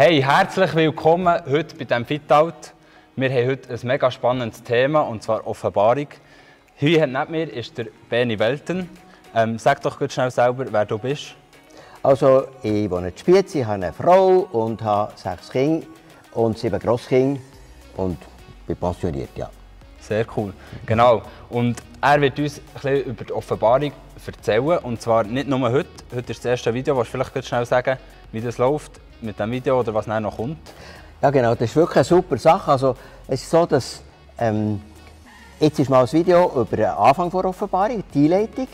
Hey, herzlich willkommen heute bei diesem Fitout. Wir haben heute ein mega spannendes Thema, und zwar Offenbarung. Hier neben mir ist der Beni Welten. Ähm, sag doch kurz schnell selber, wer du bist. Also, ich wohne in Spiez, ich habe eine Frau und habe sechs Kinder und sieben Grosskinder und bin pensioniert, ja. Sehr cool. Genau. Und er wird uns ein bisschen über die Offenbarung erzählen. Und zwar nicht nur heute. Heute ist das erste Video. Du vielleicht kurz schnell sagen, wie das läuft mit dem Video oder was noch kommt? Ja, genau. Das ist wirklich eine super Sache. Also, es ist so, dass ähm, jetzt ist mal ein Video über den Anfang der Offenbarung, die Einleitung.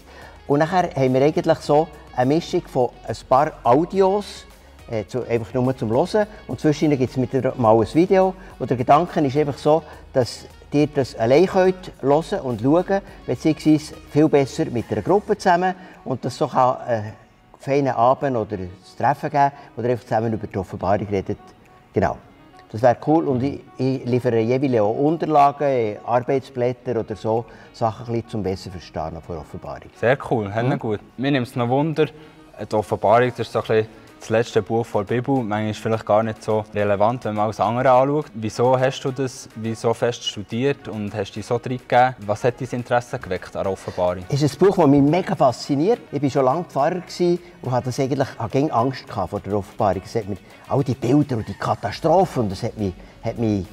Und nachher haben wir eigentlich so eine Mischung von ein paar Audios, äh, zu, einfach nur zum Hören. Und zwischendurch gibt es mit mal ein Video. Und der Gedanke ist einfach so, dass ihr das allein könnt hören und schauen, beziehungsweise viel besser mit einer Gruppe zusammen. Und das so kann einen feinen Abend oder ein Treffen geben, wo ihr einfach zusammen über die Offenbarung redet. Genau. Das wäre cool und ich, ich liefere jeweils auch Unterlagen, Arbeitsblätter oder so, Sachen ein bisschen zum besser verstehen von Offenbarung. Sehr cool, mhm. gut. Mir nimmt es noch Wunder, die Offenbarung, das ist so ein bisschen das letzte Buch der Bibel. Manchmal ist vielleicht gar nicht so relevant, wenn man alles andere anschaut. Wieso hast du das wieso fest studiert und hast dich so drin gegeben? Was hat dein Interesse geweckt an Offenbarung? Es ist ein Buch, das mich mega fasziniert. Ich war schon lange Pfarrer und hatte das eigentlich, hatte Angst vor der Offenbarung. Es hat mir all die Bilder und die Katastrophen und das hat mich, hat mich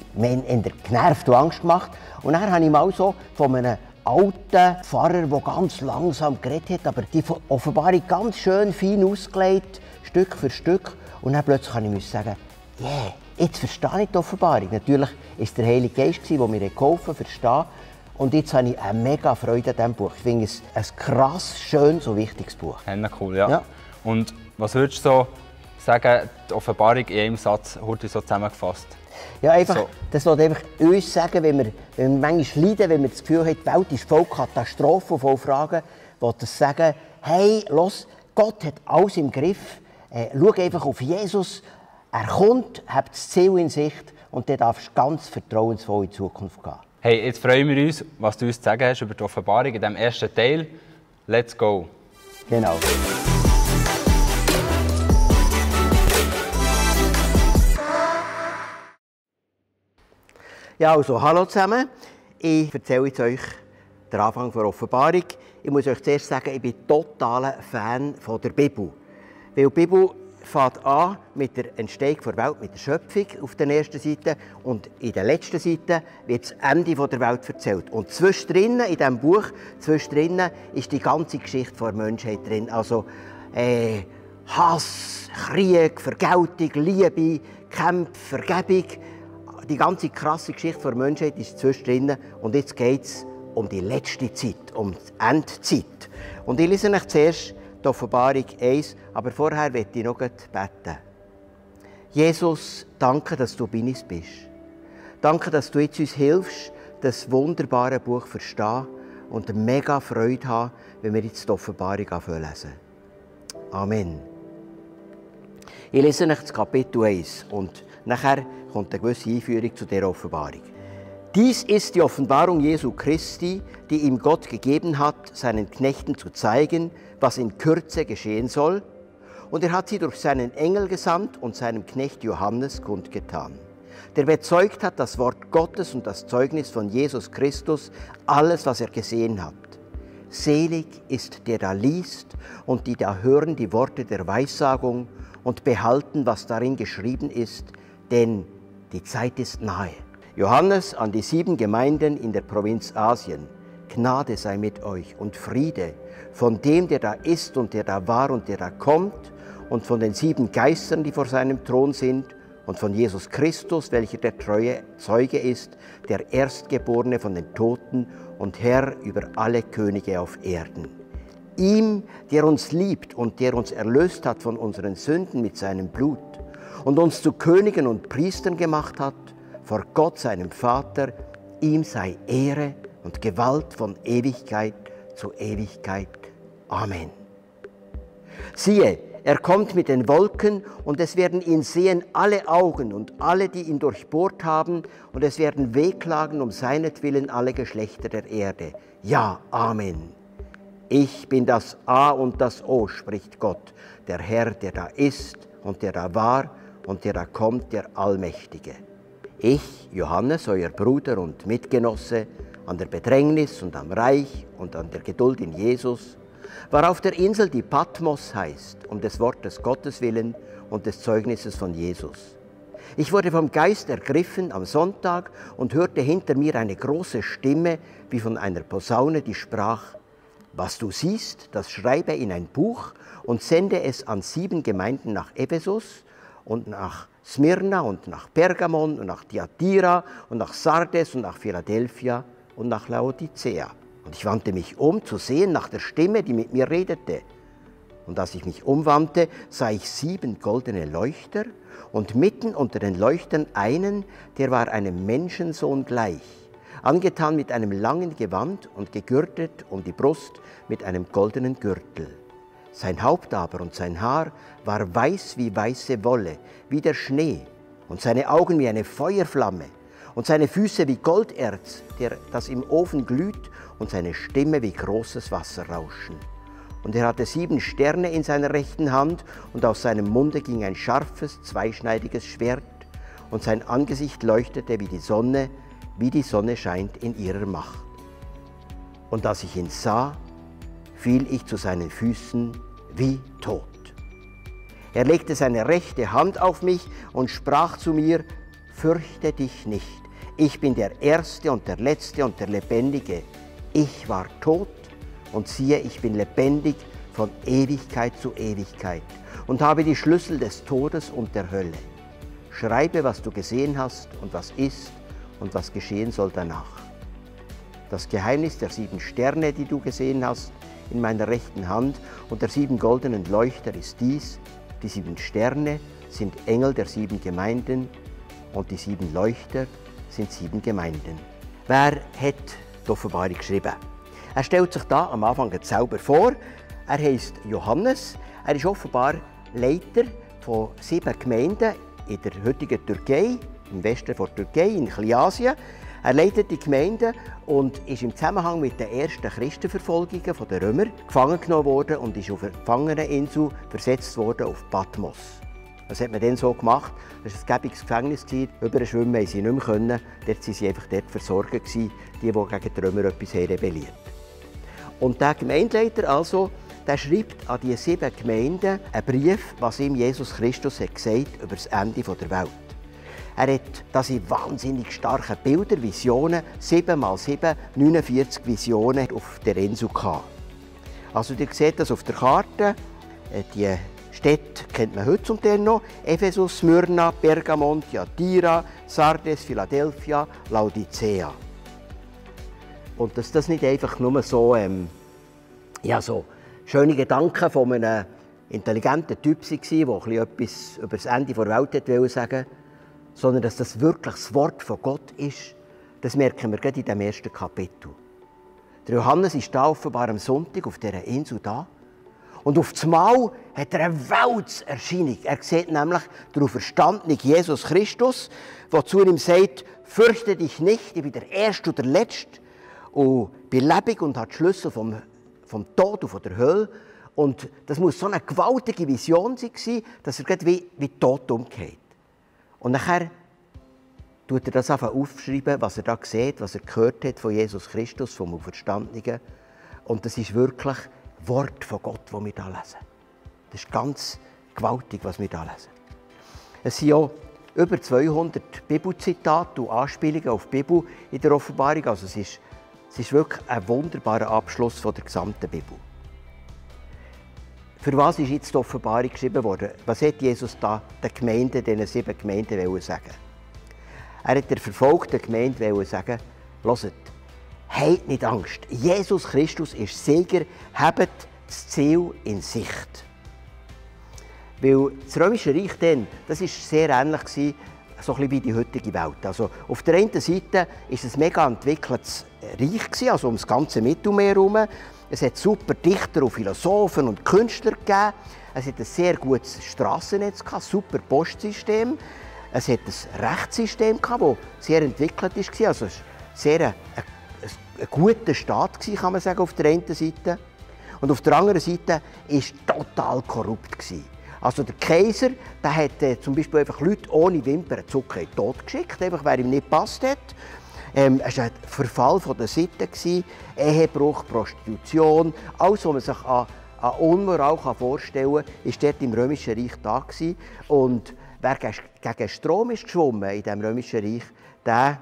genervt und Angst gemacht. Und dann habe ich mal so von einem alten Pfarrer, der ganz langsam geredet hat, aber die Offenbarung ganz schön fein ausgelegt Stück für Stück. Und dann plötzlich kann ich sagen, yeah, jetzt verstehe ich die Offenbarung. Natürlich war es der Heilige Geist, der mir geholfen hat, verstehen. Und jetzt habe ich eine mega Freude an diesem Buch. Ich finde es ein krass, schönes und wichtiges Buch. Ja, cool, ja. ja. Und was würdest du so sagen, die Offenbarung in einem Satz, heute so zusammengefasst? Ja, einfach, so. das will einfach uns sagen, wenn wir, wenn wir manchmal leiden, wenn wir das Gefühl haben, die Welt ist voll Katastrophen, voll Fragen, will das sagen, hey, los, Gott hat alles im Griff. Schau einfach auf Jesus. Er kommt, hat das Ziel in Sicht und dann darfst du ganz vertrauensvoll in die Zukunft gehen. Hey, jetzt freuen wir uns, was du uns zu sagen hast über die Offenbarung in diesem ersten Teil. Let's go! Genau. Ja, also, hallo zusammen. Ich erzähle jetzt euch den Anfang der Offenbarung. Ich muss euch zuerst sagen, ich bin totaler Fan von der Bibel. Weil die Bibel fängt an mit der Entstehung der Welt, mit der Schöpfung auf der ersten Seite und in der letzten Seite wird das Ende der Welt erzählt. Und zwischendrin, in diesem Buch, zwischendrin ist die ganze Geschichte der Menschheit drin. Also äh, Hass, Krieg, Vergeltung, Liebe, Kämpfe, Vergebung. Die ganze krasse Geschichte der Menschheit ist zwischendrin und jetzt geht es um die letzte Zeit, um die Endzeit. Und ich lese euch zuerst die Offenbarung 1. Aber vorher möchte ich noch beten. Jesus, danke, dass du bei uns bist. Danke, dass du jetzt uns hilfst, das wunderbare Buch verstehen und mega Freude haben, wenn wir jetzt die Offenbarung lesen. Amen. Ich lese euch das Kapitel 1 und nachher kommt eine gewisse Einführung zu der Offenbarung. Dies ist die Offenbarung Jesu Christi, die ihm Gott gegeben hat, seinen Knechten zu zeigen, was in Kürze geschehen soll. Und er hat sie durch seinen Engel gesandt und seinem Knecht Johannes kundgetan, der bezeugt hat das Wort Gottes und das Zeugnis von Jesus Christus, alles, was er gesehen hat. Selig ist der da liest und die da hören die Worte der Weissagung und behalten, was darin geschrieben ist, denn die Zeit ist nahe. Johannes an die sieben Gemeinden in der Provinz Asien. Gnade sei mit euch und Friede von dem, der da ist und der da war und der da kommt und von den sieben Geistern, die vor seinem Thron sind und von Jesus Christus, welcher der treue Zeuge ist, der Erstgeborene von den Toten und Herr über alle Könige auf Erden. Ihm, der uns liebt und der uns erlöst hat von unseren Sünden mit seinem Blut und uns zu Königen und Priestern gemacht hat, vor Gott, seinem Vater, ihm sei Ehre und Gewalt von Ewigkeit zu Ewigkeit. Amen. Siehe, er kommt mit den Wolken und es werden ihn sehen alle Augen und alle, die ihn durchbohrt haben, und es werden wehklagen um seinetwillen alle Geschlechter der Erde. Ja, Amen. Ich bin das A und das O, spricht Gott, der Herr, der da ist und der da war und der da kommt, der Allmächtige. Ich, Johannes, euer Bruder und Mitgenosse, an der Bedrängnis und am Reich und an der Geduld in Jesus, war auf der Insel, die Patmos heißt, um des Wortes Gottes willen und des Zeugnisses von Jesus. Ich wurde vom Geist ergriffen am Sonntag und hörte hinter mir eine große Stimme wie von einer Posaune, die sprach, was du siehst, das schreibe in ein Buch und sende es an sieben Gemeinden nach Ephesus und nach Smyrna und nach Pergamon und nach Thyatira und nach Sardes und nach Philadelphia und nach Laodicea. Und ich wandte mich um, zu sehen nach der Stimme, die mit mir redete. Und als ich mich umwandte, sah ich sieben goldene Leuchter und mitten unter den Leuchtern einen, der war einem Menschensohn gleich, angetan mit einem langen Gewand und gegürtet um die Brust mit einem goldenen Gürtel. Sein Haupt aber und sein Haar war weiß wie weiße Wolle, wie der Schnee, und seine Augen wie eine Feuerflamme, und seine Füße wie Golderz, der, das im Ofen glüht, und seine Stimme wie großes Wasserrauschen. Und er hatte sieben Sterne in seiner rechten Hand, und aus seinem Munde ging ein scharfes, zweischneidiges Schwert, und sein Angesicht leuchtete wie die Sonne, wie die Sonne scheint in ihrer Macht. Und als ich ihn sah, fiel ich zu seinen Füßen wie tot. Er legte seine rechte Hand auf mich und sprach zu mir, fürchte dich nicht, ich bin der Erste und der Letzte und der Lebendige. Ich war tot und siehe, ich bin lebendig von Ewigkeit zu Ewigkeit und habe die Schlüssel des Todes und der Hölle. Schreibe, was du gesehen hast und was ist und was geschehen soll danach. Das Geheimnis der sieben Sterne, die du gesehen hast, in meiner rechten Hand und der sieben goldenen Leuchter ist dies. Die sieben Sterne sind Engel der sieben Gemeinden und die sieben Leuchter sind sieben Gemeinden. Wer hat die Offenbarung geschrieben? Er stellt sich da am Anfang selber vor. Er heißt Johannes. Er ist offenbar Leiter von sieben Gemeinden in der heutigen Türkei, im Westen der Türkei, in Kleinasien. Er leitet die Gemeinde und ist im Zusammenhang mit den ersten Christenverfolgungen der Römer gefangen genommen worden und ist auf eine Gefangeneninsel versetzt worden auf Patmos. Das hat man dann so gemacht. Das war ein gäbiges Gefängnis. Überschwimmen konnten sie nicht mehr. Dort waren sie einfach dort versorgt, die, die gegen die Römer etwas rebelliert Und der Gemeindeleiter also, der schreibt an die sieben Gemeinden einen Brief, was ihm Jesus Christus hat gesagt über das Ende der Welt. Er hat in wahnsinnig starken Bilder, Visionen, 7 x 7, 49 Visionen auf der Insel gehabt. Also ihr seht das auf der Karte. Äh, die Städte kennt man heute zum Teil noch. Ephesus, Smyrna, Pergamon, Thyatira, Sardes, Philadelphia, Laodicea. Und dass das nicht einfach nur so, ähm, ja, so schöne Gedanken von einem intelligenten Typ waren, der etwas über das Ende der Welt sagen wollte, sondern dass das wirklich das Wort von Gott ist, das merken wir gerade in dem ersten Kapitel. Der Johannes ist da offenbar am Sonntag auf dieser Insel da. Und auf das Mal hat er eine Weltserscheinung. Er sieht nämlich den auferstandenen Jesus Christus, der zu ihm sagt, fürchte dich nicht, ich bin der Erste und der Letzte und bin lebendig und habe die Schlüssel vom, vom Tod und von der Hölle. Und das muss so eine gewaltige Vision sein, dass er gerade wie, wie tot umgeht. Und nachher tut er das einfach aufschreiben, was er da sieht, was er gehört hat von Jesus Christus, vom Auferstandenen. Und das ist wirklich Wort von Gott, das wir da lesen. Das ist ganz gewaltig, was wir da lesen. Es sind ja über 200 Bibelzitate und Anspielungen auf die Bibel in der Offenbarung. Also es ist, es ist wirklich ein wunderbarer Abschluss von der gesamten Bibel. Für was ist jetzt die Offenbarung geschrieben worden? Was hat Jesus da den Gemeinden, diesen sieben Gemeinden sagen? Er hat der verfolgten Gemeinde sagen, hört, habt nicht Angst. Jesus Christus ist Sieger, habt das Ziel in Sicht. Weil das Römische Reich dann, das war sehr ähnlich gewesen, so ein wie die heutige Welt. Also auf der einen Seite war es ein mega entwickeltes Reich, gewesen, also um das ganze Mittelmeer herum. Es hat super Dichter und Philosophen und Künstler gegeben. Es hat ein sehr gutes Strassennetz, gehabt, super Postsystem. Es hat ein Rechtssystem, das sehr entwickelt war. Also es war sehr ein, ein, ein guter Staat, kann man sagen, auf der einen Seite. Und auf der anderen Seite war total korrupt. Also der Kaiser der hat äh, zum Beispiel einfach Leute ohne Wimpern Tod geschickt, einfach wer ihm nicht passt hat. Ähm, es war ein Verfall von der Sitte, Ehebruch, Prostitution, alles, was man sich an, an Unmoral vorstellen kann, war dort im Römischen Reich da. Gewesen. Und wer gegen Strom ist geschwommen in diesem Römischen Reich, der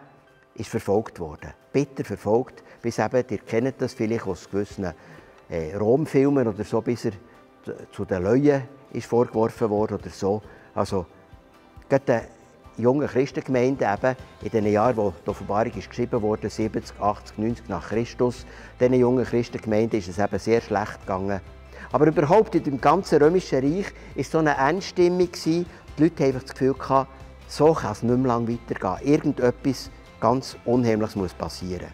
ist verfolgt worden. Bitter verfolgt, bis eben, ihr kennt das vielleicht aus gewissen äh, Romfilmen oder so, bis er zu den Leuen ist vorgeworfen worden oder so. Also, gerade jungen Christengemeinden eben, in den Jahren, wo die Offenbarung geschrieben wurde, 70, 80, 90 nach Christus, diesen jungen Christengemeinden ist es eben sehr schlecht gegangen. Aber überhaupt in dem ganzen römischen Reich war so eine Endstimmung. Die Leute hatten das Gefühl, so kann es nicht mehr lange weitergehen. Irgendetwas ganz Unheimliches muss passieren.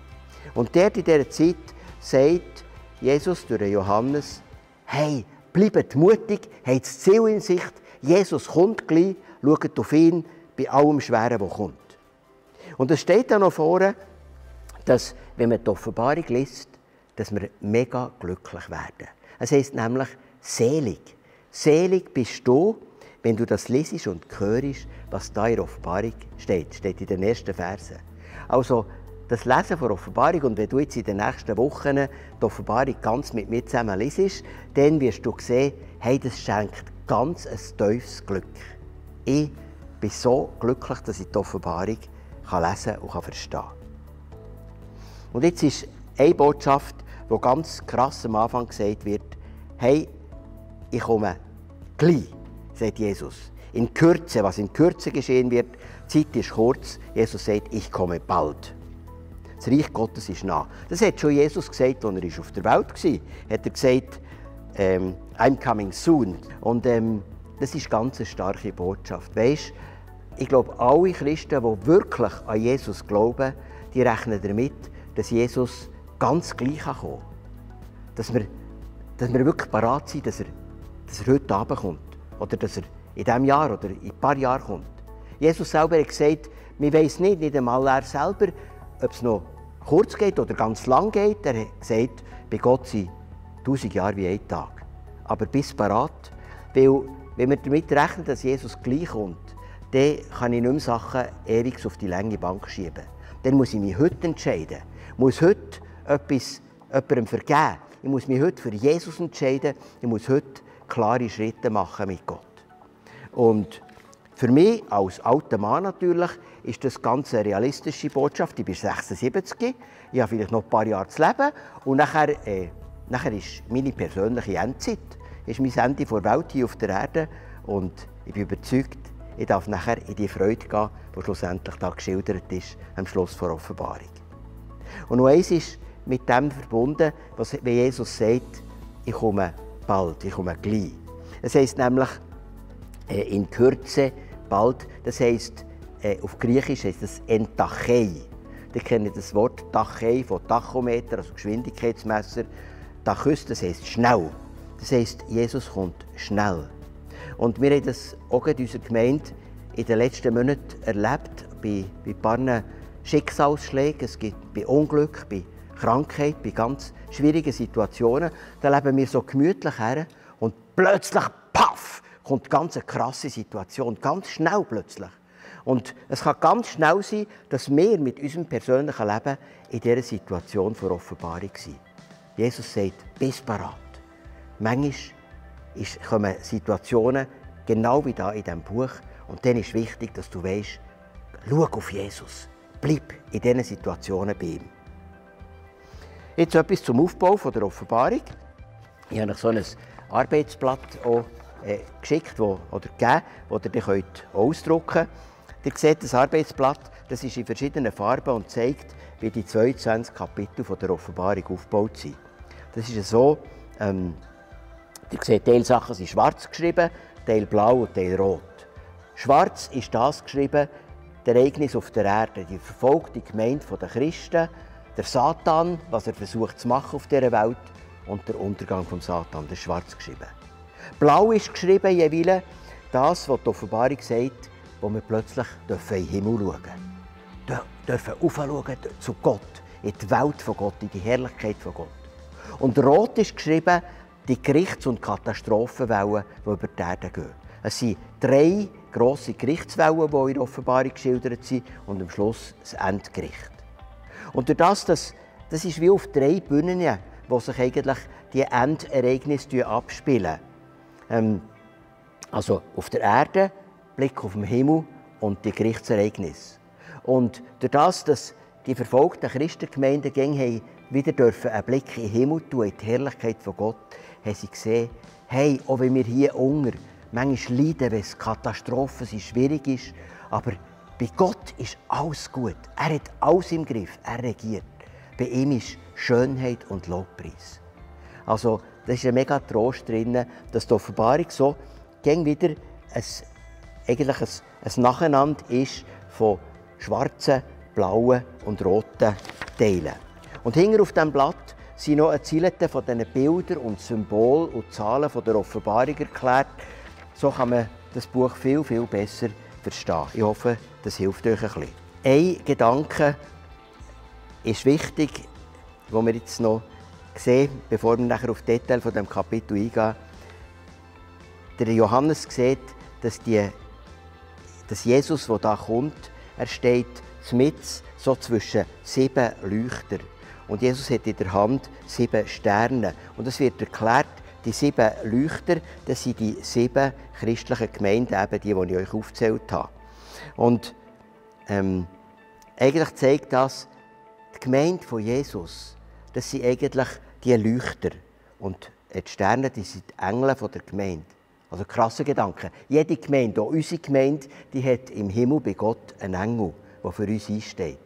Und dort in dieser Zeit sagt Jesus durch Johannes, hey, bleibt mutig, habt das Ziel in Sicht, Jesus kommt gleich, schaut auf ihn, bei allem Schweren, was kommt. Und es steht dann noch vorne, dass, wenn man die Offenbarung liest, dass wir mega glücklich werden. Es heißt nämlich selig. Selig bist du, wenn du das liest und hörst, was da in der Offenbarung steht. Steht in den ersten Versen. Also, das Lesen der Offenbarung und wenn du jetzt in den nächsten Wochen die Offenbarung ganz mit mir zusammen liest, dann wirst du sehen, hey, das schenkt ganz ein tiefes Glück. Ich bin so glücklich, dass ich die Offenbarung kann lesen und kann verstehen kann. Und jetzt ist eine Botschaft, die ganz krass am Anfang gesagt wird, hey, ich komme gleich, sagt Jesus. In Kürze, was in Kürze geschehen wird, die Zeit ist kurz, Jesus sagt, ich komme bald. Das Reich Gottes ist nah. Das hat schon Jesus gesagt, als er auf der Welt war. Hat er gesagt, ähm, I'm coming soon. Und ähm, das ist ganz eine starke Botschaft. Weißt, ich glaube, alle Christen, die wirklich an Jesus glauben, die rechnen damit, dass Jesus ganz gleich kommen kann. Dass wir, dass wir wirklich parat sind, dass er, dass er heute Abend kommt. Oder dass er in diesem Jahr oder in ein paar Jahren kommt. Jesus selber hat gesagt, wir wissen nicht, nicht einmal er selber, ob es noch kurz geht oder ganz lang geht. Er hat gesagt, bei Gott sind tausend Jahre wie ein Tag. Aber bis parat, weil wenn wir damit rechnen, dass Jesus gleich kommt, dann kann ich nicht mehr Sachen ewig auf die lange Bank schieben. Dann muss ich mich heute entscheiden. Ich muss heute etwas jemandem vergeben. Ich muss mich heute für Jesus entscheiden. Ich muss heute klare Schritte machen mit Gott. Und für mich als alter Mann natürlich ist das ganz eine realistische Botschaft. Ich bin 76, ich habe vielleicht noch ein paar Jahre zu leben und nachher, äh, nachher ist meine persönliche Endzeit, ist mein Ende vor der Welt hier auf der Erde und ich bin überzeugt, ich darf nachher in die Freude gehen, die schlussendlich da geschildert ist, am Schluss der Offenbarung. Und noch eins ist mit dem verbunden, was wie Jesus sagt, ich komme bald, ich komme gleich. Es heisst nämlich äh, in Kürze, bald, das heisst, äh, auf Griechisch heisst das Entachei. Die kennen das Wort Tachei von Tachometer, also Geschwindigkeitsmesser. Tachys, das heisst schnell. Das heisst, Jesus kommt schnell. Und wir haben das auch in unserer Gemeinde in den letzten Monaten erlebt, bei, bei ein paar Schicksalsschlägen, es gibt bei Unglück, bei Krankheit, bei ganz schwierigen Situationen. Da leben wir so gemütlich her und plötzlich, paff, kommt eine ganz krasse Situation, ganz schnell plötzlich. Und es kann ganz schnell sein, dass wir mit unserem persönlichen Leben in dieser Situation vor Offenbarung sind. Jesus sagt, bist parat. Manchmal kommen Situationen, genau wie da in diesem Buch. Und dann ist wichtig, dass du weißt, schau auf Jesus. Bleib in diesen Situationen bei ihm. Jetzt etwas zum Aufbau von der Offenbarung. Ich habe euch so ein Arbeitsblatt auch, äh, geschickt wo, oder gegeben, das ihr könnt ausdrucken könnt. Ihr seht das Arbeitsblatt, das ist in verschiedenen Farben und zeigt, wie die 22 Kapitel von der Offenbarung aufgebaut sind. Das ist so, ähm, Ihr seht, Teil Sachen sind schwarz geschrieben, Teil blau und Teil rot. Schwarz ist das geschrieben, das Ereignis auf der Erde, die verfolgte Gemeinde der Christen, der Satan, was er versucht zu machen auf dieser Welt und der Untergang vom Satan, das ist schwarz geschrieben. Blau ist geschrieben, jeweils das, was die Offenbarung sagt, wo wir plötzlich in den Himmel schauen dürfen. dürfen zu Gott, in die Welt von Gott, in die Herrlichkeit von Gott. Und rot ist geschrieben, die Gerichts- und Katastrophenwellen, die über die Erde gehen. Es sind drei grosse Gerichtswellen, die in der Offenbarung geschildert sind, und am Schluss das Endgericht. Und durch das, das, das ist wie auf drei Bühnen, wo sich eigentlich die Endereignisse abspielen. Ähm, also auf der Erde, Blick auf den Himmel und die Gerichtsereignisse. Und durch das, dass die verfolgten Christengemeinden haben wieder dürfen einen Blick in den Himmel tun, in die Herrlichkeit von Gott, haben sie gesehen, hey, auch wenn wir hier unten manchmal leiden, wenn es Katastrophen sind, schwierig ist, aber bei Gott ist alles gut. Er hat alles im Griff, er regiert. Bei ihm ist Schönheit und Lobpreis. Also, das ist ein mega Trost drin, dass die Offenbarung so gegen wieder ein, eigentlich ein, ein Nacheinander ist von schwarzen, blauen und roten Teilen. Und hinter auf diesem Blatt sind noch Erzählungen von diesen Bildern und Symbolen und Zahlen von der Offenbarung erklärt. So kann man das Buch viel, viel besser verstehen. Ich hoffe, das hilft euch ein bisschen. Ein Gedanke ist wichtig, wo wir jetzt noch sehen, bevor wir nachher auf die Details von dem Kapitel eingehen. Der Johannes sieht, dass, die, dass Jesus, der da kommt, er steht mit so zwischen sieben Leuchtern. Und Jesus hat in der Hand sieben Sterne. Und es wird erklärt, die sieben Leuchter, das sind die sieben christlichen Gemeinden, eben die, die ich euch aufgezählt habe. Und ähm, eigentlich zeigt das, die Gemeinde von Jesus, das sind eigentlich die Leuchter. Und die Sterne, die sind die Engel der Gemeinde. Also krasse Gedanken. Jede Gemeinde, auch unsere Gemeinde, die hat im Himmel bei Gott einen Engel, der für uns einsteht.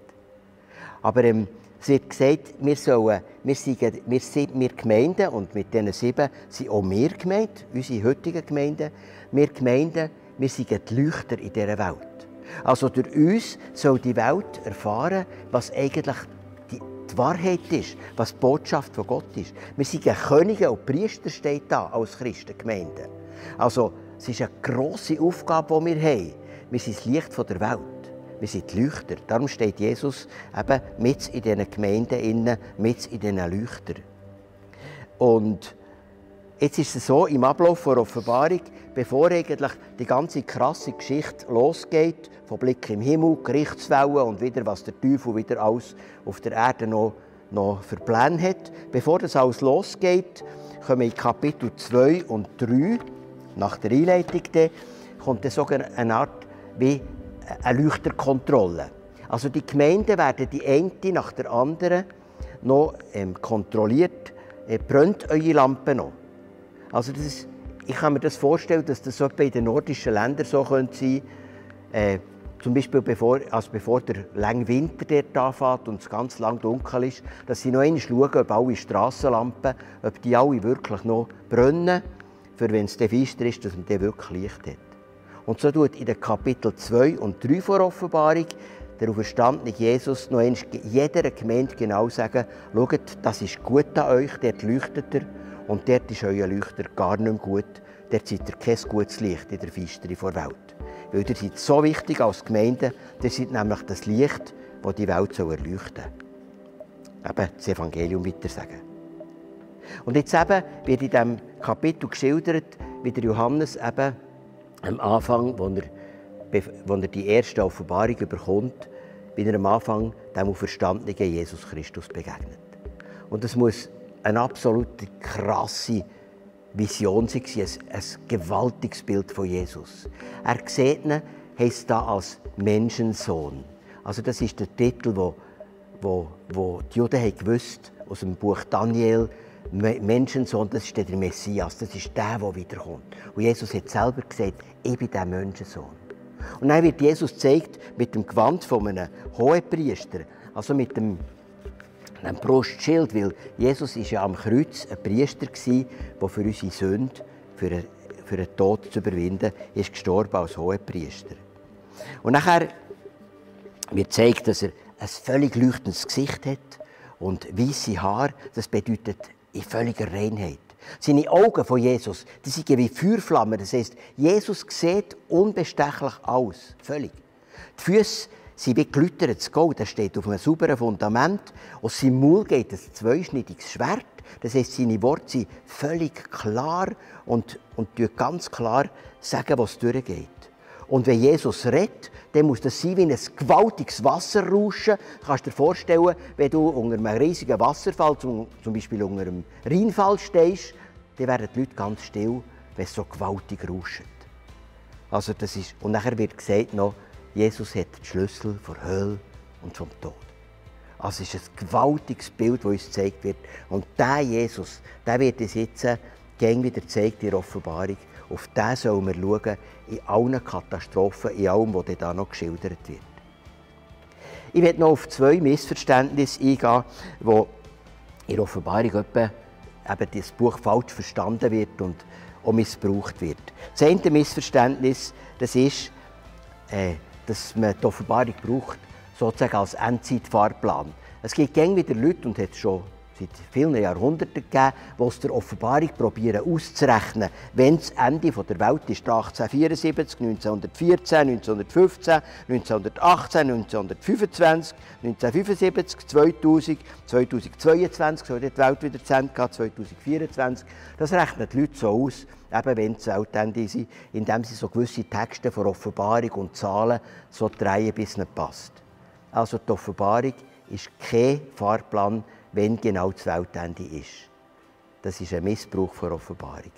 Aber ähm, es wird gesagt, wir, sollen, wir, sind, wir sind wir Gemeinden, und mit diesen sieben sind auch wir gemeint, unsere heutigen Gemeinden. Wir Gemeinden, wir sind die Leuchter in dieser Welt. Also durch uns soll die Welt erfahren, was eigentlich die, die Wahrheit ist, was die Botschaft von Gott ist. Wir sind Könige und Priester steht da als Christengemeinde. Also es ist eine grosse Aufgabe, die wir haben. Wir sind das Licht der Welt. Wir sind die Leuchter. Darum steht Jesus eben mit in diesen Gemeinden, mit in diesen Leuchtern. Und jetzt ist es so, im Ablauf der Offenbarung, bevor eigentlich die ganze krasse Geschichte losgeht, von Blick im Himmel, Gerichtswellen und wieder, was der Teufel wieder alles auf der Erde noch, noch für Pläne hat, bevor das alles losgeht, kommen in Kapitel 2 und 3, nach der Einleitung, kommt so eine Art wie eine Leuchterkontrolle. Also die Gemeinden werden die eine nach der anderen noch ähm, kontrolliert. Äh, brennt eure Lampe noch? Also das ist, ich kann mir das vorstellen, dass das so in den nordischen Ländern so könnte sein äh, zum Beispiel bevor, also bevor der lange Winter dort anfängt und es ganz lang dunkel ist, dass sie noch einmal schauen, ob alle Strassenlampen, ob die alle wirklich noch brennen, für wenn es dann finster ist, dass man dann wirklich Licht hat. Und so tut in den Kapitel 2 und 3 vor Offenbarung der auferstandene Jesus noch einmal jeder Gemeinde genau sagen, schaut, das ist gut an euch, dort leuchtet er und dort ist euer Leuchter gar nicht mehr gut, dort seid ihr kein gutes Licht in der Finsteri der Welt. Weil ihr seid so wichtig als Gemeinde, ihr seid nämlich das Licht, das die Welt soll erleuchten soll. Eben das Evangelium weitersagen. Und jetzt eben wird in diesem Kapitel geschildert, wie der Johannes eben am Anfang, wo er, er die erste Offenbarung bekommt, wie er am Anfang dem auferstandenen Jesus Christus begegnet. Und das muss eine absolute krasse Vision sein, ein, ein gewaltiges Bild von Jesus. Er sieht ihn, heißt da als Menschensohn. Also das ist der Titel, wo, wo, wo die Juden gewusst aus dem Buch Daniel Menschensohn, das ist der Messias, das ist der, der wiederkommt. Und Jesus hat selber gesagt, ich bin der Menschensohn. Und dann wird Jesus gezeigt mit dem Gewand von einem Hohepriester, also mit dem einem Brustschild, weil Jesus ist ja am Kreuz ein Priester gewesen, der für unsere Sünde, für, einen, für den Tod zu überwinden, ist gestorben als Hohepriester. Und nachher wird gezeigt, dass er ein völlig leuchtendes Gesicht hat und weiße Haare. Das bedeutet in völliger Reinheit. Seine Augen von Jesus, die sind wie Feuerflammen. Das heißt, Jesus sieht unbestechlich aus. Völlig. Die Füße sind wie geläutertes Gold. Er steht auf einem sauberen Fundament. Aus seinem Maul geht ein zweischneidiges Schwert. Das heißt, seine Worte sind völlig klar und, und ganz klar sagen, was durchgeht. Und wenn Jesus redet, dann muss das sein wie ein gewaltiges Wasserrauschen. Du kannst dir vorstellen, wenn du unter einem riesigen Wasserfall, zum, Beispiel unter einem Rheinfall stehst, dann werden die Leute ganz still, wenn es so gewaltig rauscht. Also das ist, und nachher wird gesagt noch, Jesus hat den Schlüssel vor Hölle und vom Tod. Also es ist ein gewaltiges Bild, das uns gezeigt wird. Und der Jesus, der wird uns jetzt gäng wieder gezeigt in der Offenbarung. Auf den sollen wir schauen, in allen Katastrophen, in allem, was da noch geschildert wird. Ich werde noch auf zwei Missverständnisse eingehen, die in der Offenbarung etwa eben das Buch falsch verstanden wird und auch missbraucht wird. Das eine Missverständnis das ist, äh, dass man die Offenbarung braucht, sozusagen als Endzeitfahrplan. Es gibt gäng wieder Leute, und hat schon seit vielen Jahrhunderten gegeben, die aus der Offenbarung probieren auszurechnen, wenn das Ende der Welt ist 1874, 1914, 1915, 1918, 1925, 1975, 2000, 2022 soll die Welt wieder zu Ende gehen, 2024. Das rechnen die Leute so aus, eben wenn das Weltende ist, indem sie so gewisse Texte von Offenbarung und Zahlen so drehen, bis es nicht passt. Also die Offenbarung ist kein Fahrplan, wenn genau das Weltende ist. Das ist ein Missbrauch der Offenbarung.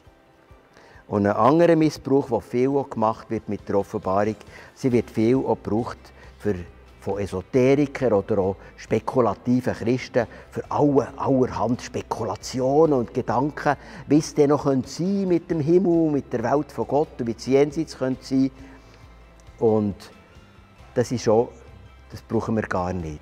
Und ein anderer Missbrauch, der viel auch gemacht wird mit der Offenbarung, sie wird viel auch gebraucht für, von Esoterikern oder auch spekulativen Christen für alle, allerhand Spekulationen und Gedanken, wie es denn noch sein könnte mit dem Himmel, mit der Welt von Gott und wie es jenseits könnte sein. Und das ist auch, das brauchen wir gar nicht.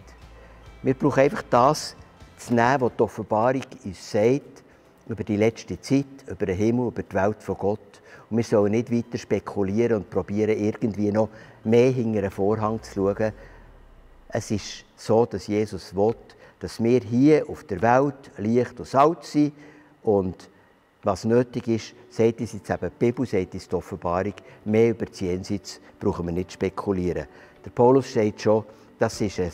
Wir brauchen einfach das, zu nehmen, was die Offenbarung uns sagt, über die letzte Zeit, über den Himmel, über die Welt von Gott. Und wir sollen nicht weiter spekulieren und probieren, irgendwie noch mehr hinter den Vorhang zu schauen. Es ist so, dass Jesus will, dass wir hier auf der Welt Licht und Salz sind und was nötig ist, sagt uns jetzt eben die Bibel, sagt uns die Offenbarung, mehr über die Jenseits brauchen wir nicht spekulieren. Der Paulus sagt schon, das ist ein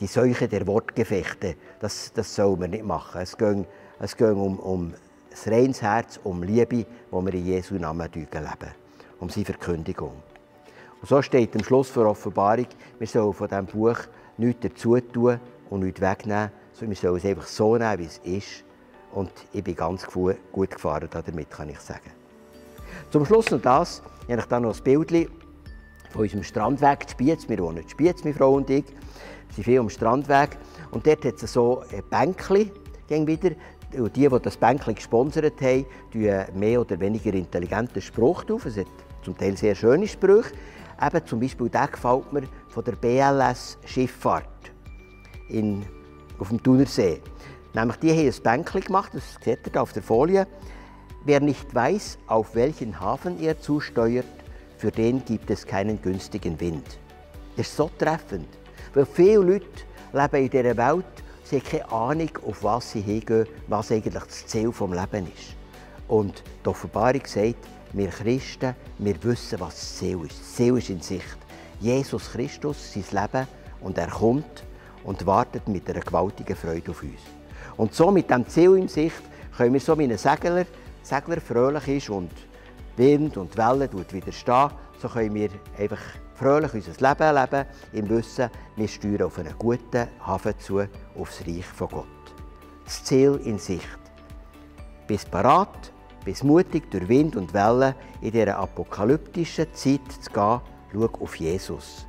die Seuche der Wortgefechte, das, das soll man nicht machen. Es geht, es geht um, um das reines Herz, um Liebe, wo wir in Jesu Namen leben, um seine Verkündigung. Und so steht am Schluss der Offenbarung, wir sollen von diesem Buch nichts dazu tun und nichts wegnehmen, sondern wir sollen es einfach so nehmen, wie es ist. Und ich bin ganz gut gefahren damit, kann ich sagen. Zum Schluss noch das, ich habe dann noch ein Bild von unserem Strandweg Spiez. Wir wohnen in Spiez, meine Frau und ich sind viel am Strandweg. Und dort hat es so ein Bänkchen wieder. Und die, die das Bänkchen gesponsert haben, tun mehr oder weniger intelligente Spruch drauf. Es hat zum Teil sehr schöne Sprüche. Eben zum Beispiel der gefällt mir von der BLS Schifffahrt in, auf dem Thunersee. Nämlich die haben ein Bänkchen gemacht, das seht ihr auf der Folie. Wer nicht weiß, auf welchen Hafen er zusteuert, für den gibt es keinen günstigen Wind. Das ist so treffend. Weil viele Leute leben in dieser Welt, sie haben keine Ahnung, auf was sie hingehen, was eigentlich das Ziel des Lebens ist. Und die Offenbarung sagt, wir Christen, wir wissen, was das Ziel ist. Das Ziel ist in Sicht. Jesus Christus, sein Leben, und er kommt und wartet mit einer gewaltigen Freude auf uns. Und so mit diesem Ziel in Sicht können wir so wie ein Segler, Segler fröhlich ist und Wind und Wellen widerstehen, so können wir einfach fröhlich unser Leben leben, im Wissen, wir steuern auf einen guten Hafen zu, aufs Reich von Gott. Das Ziel in Sicht. Bis parat, bis mutig durch Wind und Wellen in dieser apokalyptischen Zeit zu gehen, schau auf Jesus.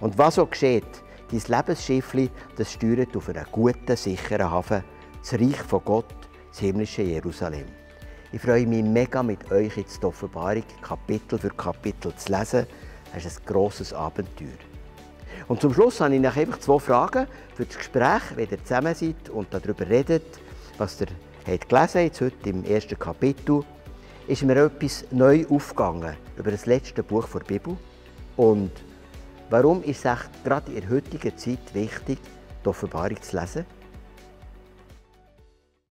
Und was auch geschieht, dein Lebensschiffli, das steuert auf einen guten, sicheren Hafen, das Reich von Gott, das himmlische Jerusalem. Ich freue mich mega mit euch jetzt die Offenbarung Kapitel für Kapitel zu lesen. Es ist ein grosses Abenteuer. Und zum Schluss habe ich noch einfach zwei Fragen für das Gespräch, wenn ihr zusammen seid und darüber redet, was ihr habt gelesen habt, heute im ersten Kapitel. Ist mir etwas neu aufgegangen über das letzte Buch der Bibel. Und warum ist es gerade in der heutigen Zeit wichtig, die Offenbarung zu lesen?